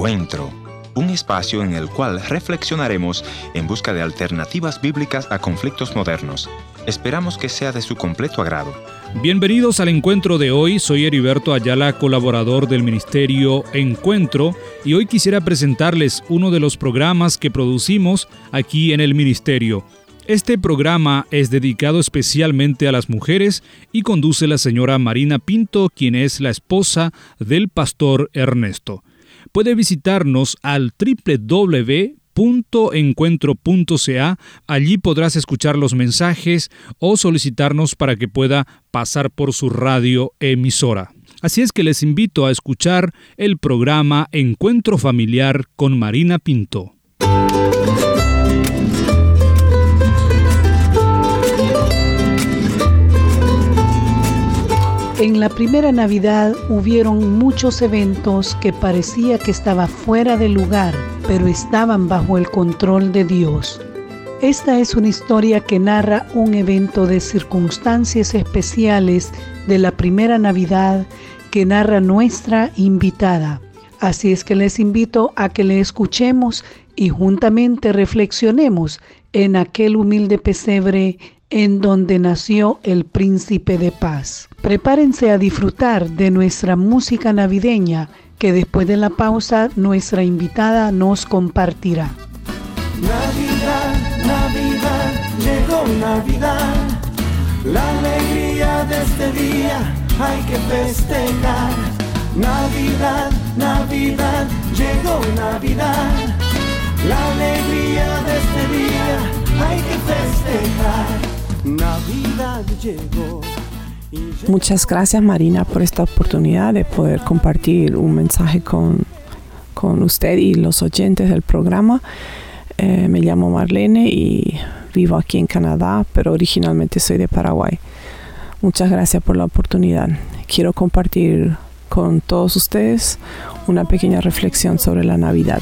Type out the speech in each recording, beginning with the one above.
Encuentro, un espacio en el cual reflexionaremos en busca de alternativas bíblicas a conflictos modernos. Esperamos que sea de su completo agrado. Bienvenidos al encuentro de hoy, soy Heriberto Ayala, colaborador del Ministerio Encuentro, y hoy quisiera presentarles uno de los programas que producimos aquí en el Ministerio. Este programa es dedicado especialmente a las mujeres y conduce la señora Marina Pinto, quien es la esposa del pastor Ernesto. Puede visitarnos al www.encuentro.ca. Allí podrás escuchar los mensajes o solicitarnos para que pueda pasar por su radio emisora. Así es que les invito a escuchar el programa Encuentro Familiar con Marina Pinto. En la primera Navidad hubieron muchos eventos que parecía que estaba fuera de lugar, pero estaban bajo el control de Dios. Esta es una historia que narra un evento de circunstancias especiales de la primera Navidad que narra nuestra invitada. Así es que les invito a que le escuchemos y juntamente reflexionemos en aquel humilde pesebre en donde nació el príncipe de paz. Prepárense a disfrutar de nuestra música navideña que después de la pausa nuestra invitada nos compartirá. Navidad, Navidad, llegó Navidad, la alegría de este día hay que festejar. Navidad, Navidad, llegó Navidad, Muchas gracias Marina por esta oportunidad de poder compartir un mensaje con, con usted y los oyentes del programa. Eh, me llamo Marlene y vivo aquí en Canadá, pero originalmente soy de Paraguay. Muchas gracias por la oportunidad. Quiero compartir con todos ustedes una pequeña reflexión sobre la Navidad.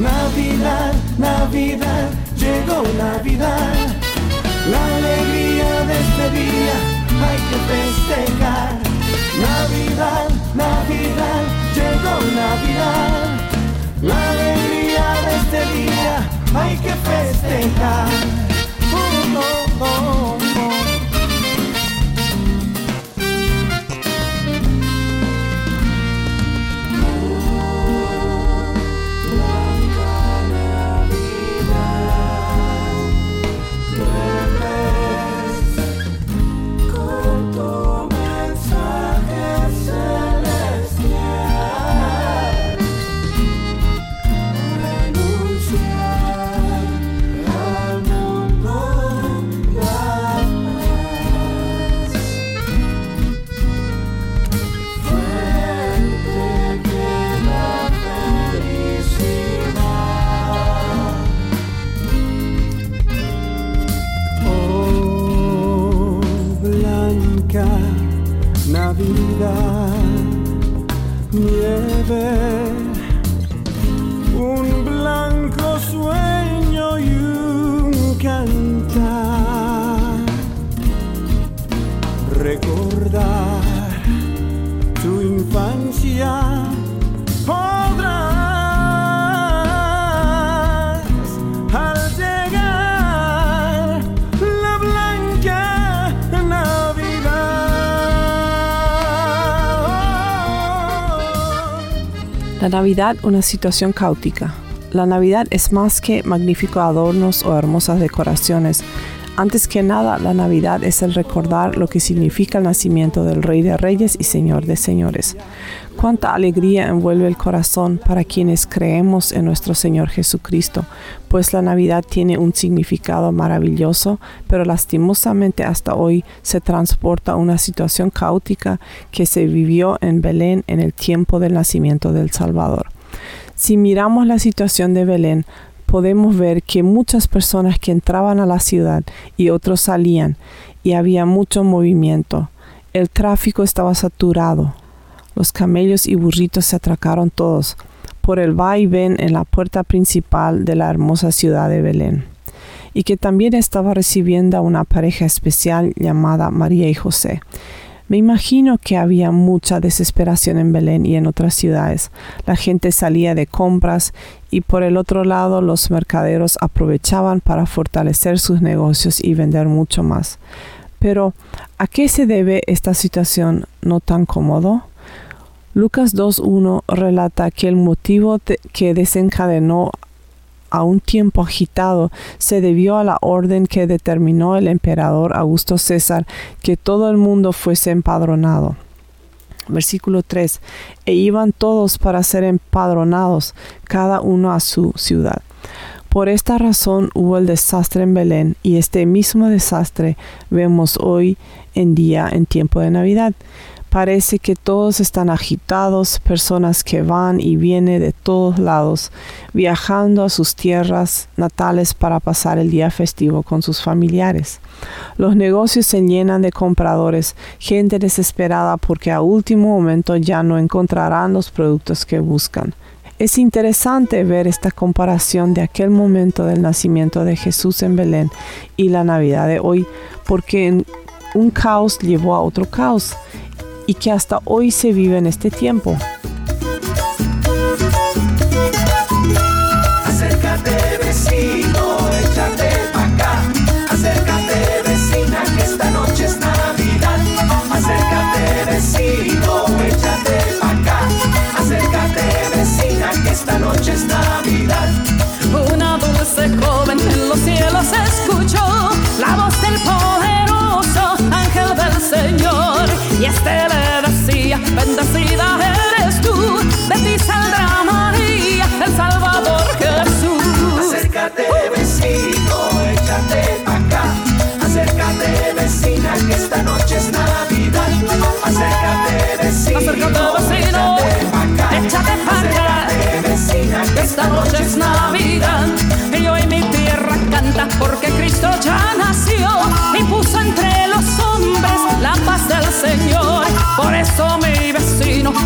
Navidad, Navidad, llegó Navidad la alegría de este día que festejar. Navidad, Navidad, llegó Navidad. La alegría de este día hay que festejar. Oh, oh, oh, Navidad, una situación caótica. La Navidad es más que magníficos adornos o hermosas decoraciones. Antes que nada, la Navidad es el recordar lo que significa el nacimiento del Rey de Reyes y Señor de Señores. Cuánta alegría envuelve el corazón para quienes creemos en nuestro Señor Jesucristo, pues la Navidad tiene un significado maravilloso, pero lastimosamente hasta hoy se transporta una situación caótica que se vivió en Belén en el tiempo del nacimiento del Salvador. Si miramos la situación de Belén, podemos ver que muchas personas que entraban a la ciudad y otros salían, y había mucho movimiento. El tráfico estaba saturado, los camellos y burritos se atracaron todos por el va y ven en la puerta principal de la hermosa ciudad de Belén, y que también estaba recibiendo a una pareja especial llamada María y José. Me imagino que había mucha desesperación en Belén y en otras ciudades. La gente salía de compras y por el otro lado los mercaderos aprovechaban para fortalecer sus negocios y vender mucho más. Pero, ¿a qué se debe esta situación no tan cómodo? Lucas 2.1 relata que el motivo que desencadenó a un tiempo agitado se debió a la orden que determinó el emperador Augusto César que todo el mundo fuese empadronado. Versículo 3. E iban todos para ser empadronados, cada uno a su ciudad. Por esta razón hubo el desastre en Belén y este mismo desastre vemos hoy en día en tiempo de Navidad. Parece que todos están agitados, personas que van y vienen de todos lados, viajando a sus tierras natales para pasar el día festivo con sus familiares. Los negocios se llenan de compradores, gente desesperada porque a último momento ya no encontrarán los productos que buscan. Es interesante ver esta comparación de aquel momento del nacimiento de Jesús en Belén y la Navidad de hoy, porque un caos llevó a otro caos y que hasta hoy se vive en este tiempo.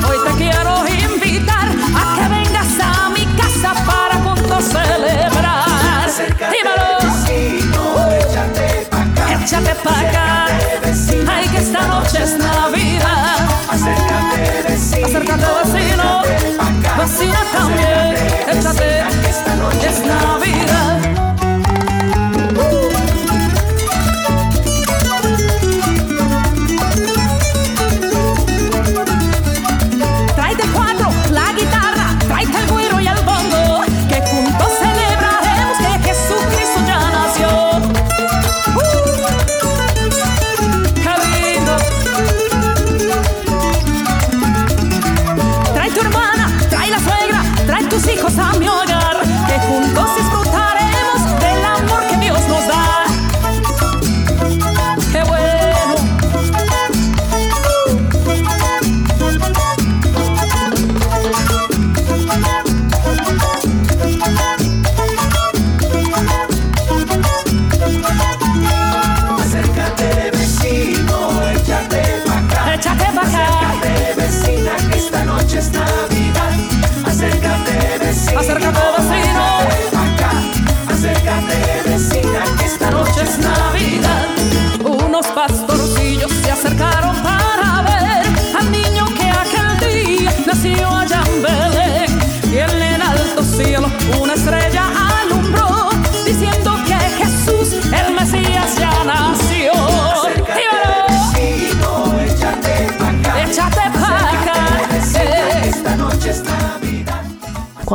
Hoy te quiero invitar a que vengas a mi casa para juntos celebrar. Dímelo, vecino, échate pa' acá. échate pa' acá. Ay, que esta noche es Navidad. Acércate vecino, Acércate vecino, vecina también, échate,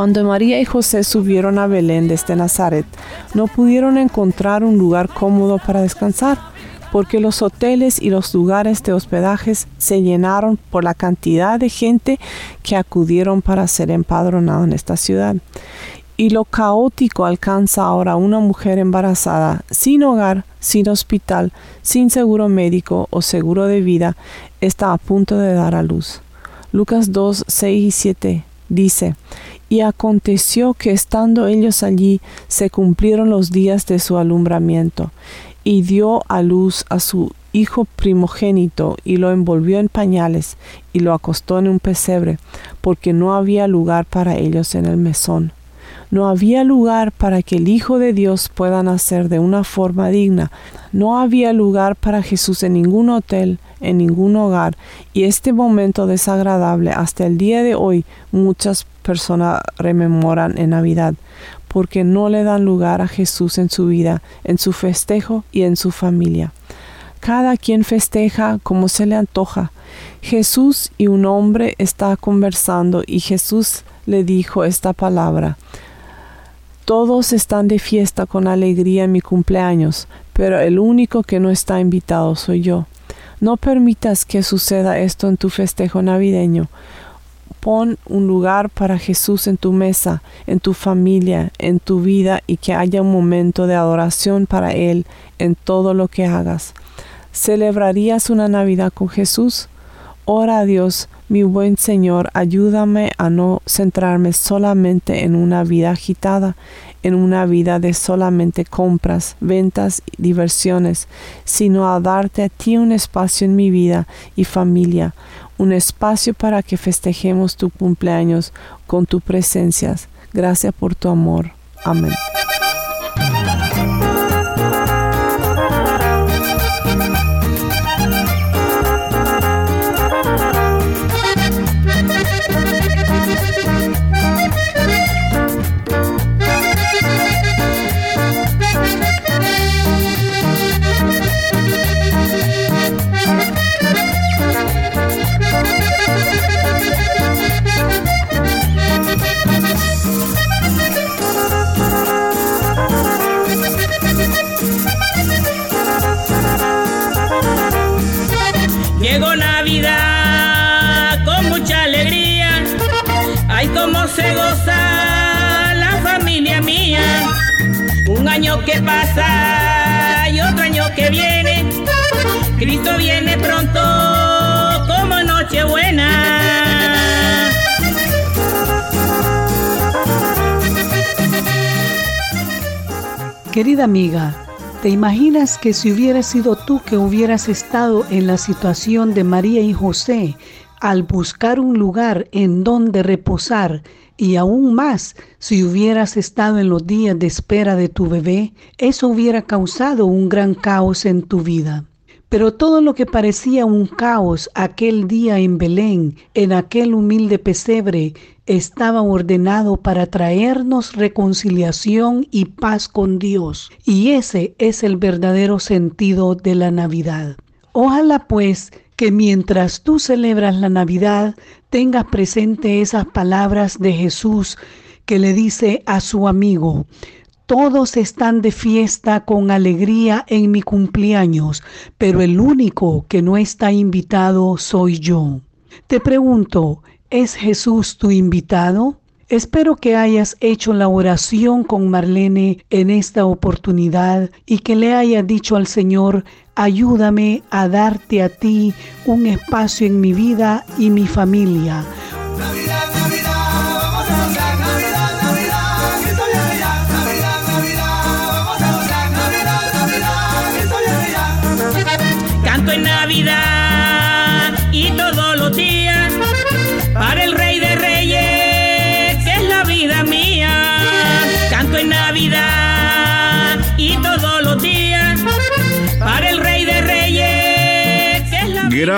Cuando María y José subieron a Belén desde Nazaret, no pudieron encontrar un lugar cómodo para descansar, porque los hoteles y los lugares de hospedajes se llenaron por la cantidad de gente que acudieron para ser empadronado en esta ciudad. Y lo caótico alcanza ahora una mujer embarazada, sin hogar, sin hospital, sin seguro médico o seguro de vida, está a punto de dar a luz. Lucas 2, 6 y 7 dice, y aconteció que estando ellos allí se cumplieron los días de su alumbramiento, y dio a luz a su hijo primogénito, y lo envolvió en pañales, y lo acostó en un pesebre, porque no había lugar para ellos en el mesón. No había lugar para que el Hijo de Dios pueda nacer de una forma digna. No había lugar para Jesús en ningún hotel, en ningún hogar, y este momento desagradable hasta el día de hoy muchas personas rememoran en Navidad, porque no le dan lugar a Jesús en su vida, en su festejo y en su familia. Cada quien festeja como se le antoja. Jesús y un hombre está conversando y Jesús le dijo esta palabra. Todos están de fiesta con alegría en mi cumpleaños, pero el único que no está invitado soy yo. No permitas que suceda esto en tu festejo navideño. Pon un lugar para Jesús en tu mesa, en tu familia, en tu vida y que haya un momento de adoración para Él en todo lo que hagas. ¿Celebrarías una Navidad con Jesús? Ora a Dios, mi buen Señor, ayúdame a no centrarme solamente en una vida agitada, en una vida de solamente compras, ventas y diversiones, sino a darte a ti un espacio en mi vida y familia, un espacio para que festejemos tu cumpleaños con tu presencia. Gracias por tu amor. Amén. Que pasa y otro año que viene. Cristo viene pronto como Nochebuena. Querida amiga, ¿te imaginas que si hubiera sido tú que hubieras estado en la situación de María y José al buscar un lugar en donde reposar y aún más, si hubieras estado en los días de espera de tu bebé, eso hubiera causado un gran caos en tu vida. Pero todo lo que parecía un caos aquel día en Belén, en aquel humilde pesebre, estaba ordenado para traernos reconciliación y paz con Dios. Y ese es el verdadero sentido de la Navidad. Ojalá pues que mientras tú celebras la Navidad tengas presente esas palabras de Jesús que le dice a su amigo, todos están de fiesta con alegría en mi cumpleaños, pero el único que no está invitado soy yo. Te pregunto, ¿es Jesús tu invitado? Espero que hayas hecho la oración con Marlene en esta oportunidad y que le haya dicho al Señor, ayúdame a darte a ti un espacio en mi vida y mi familia.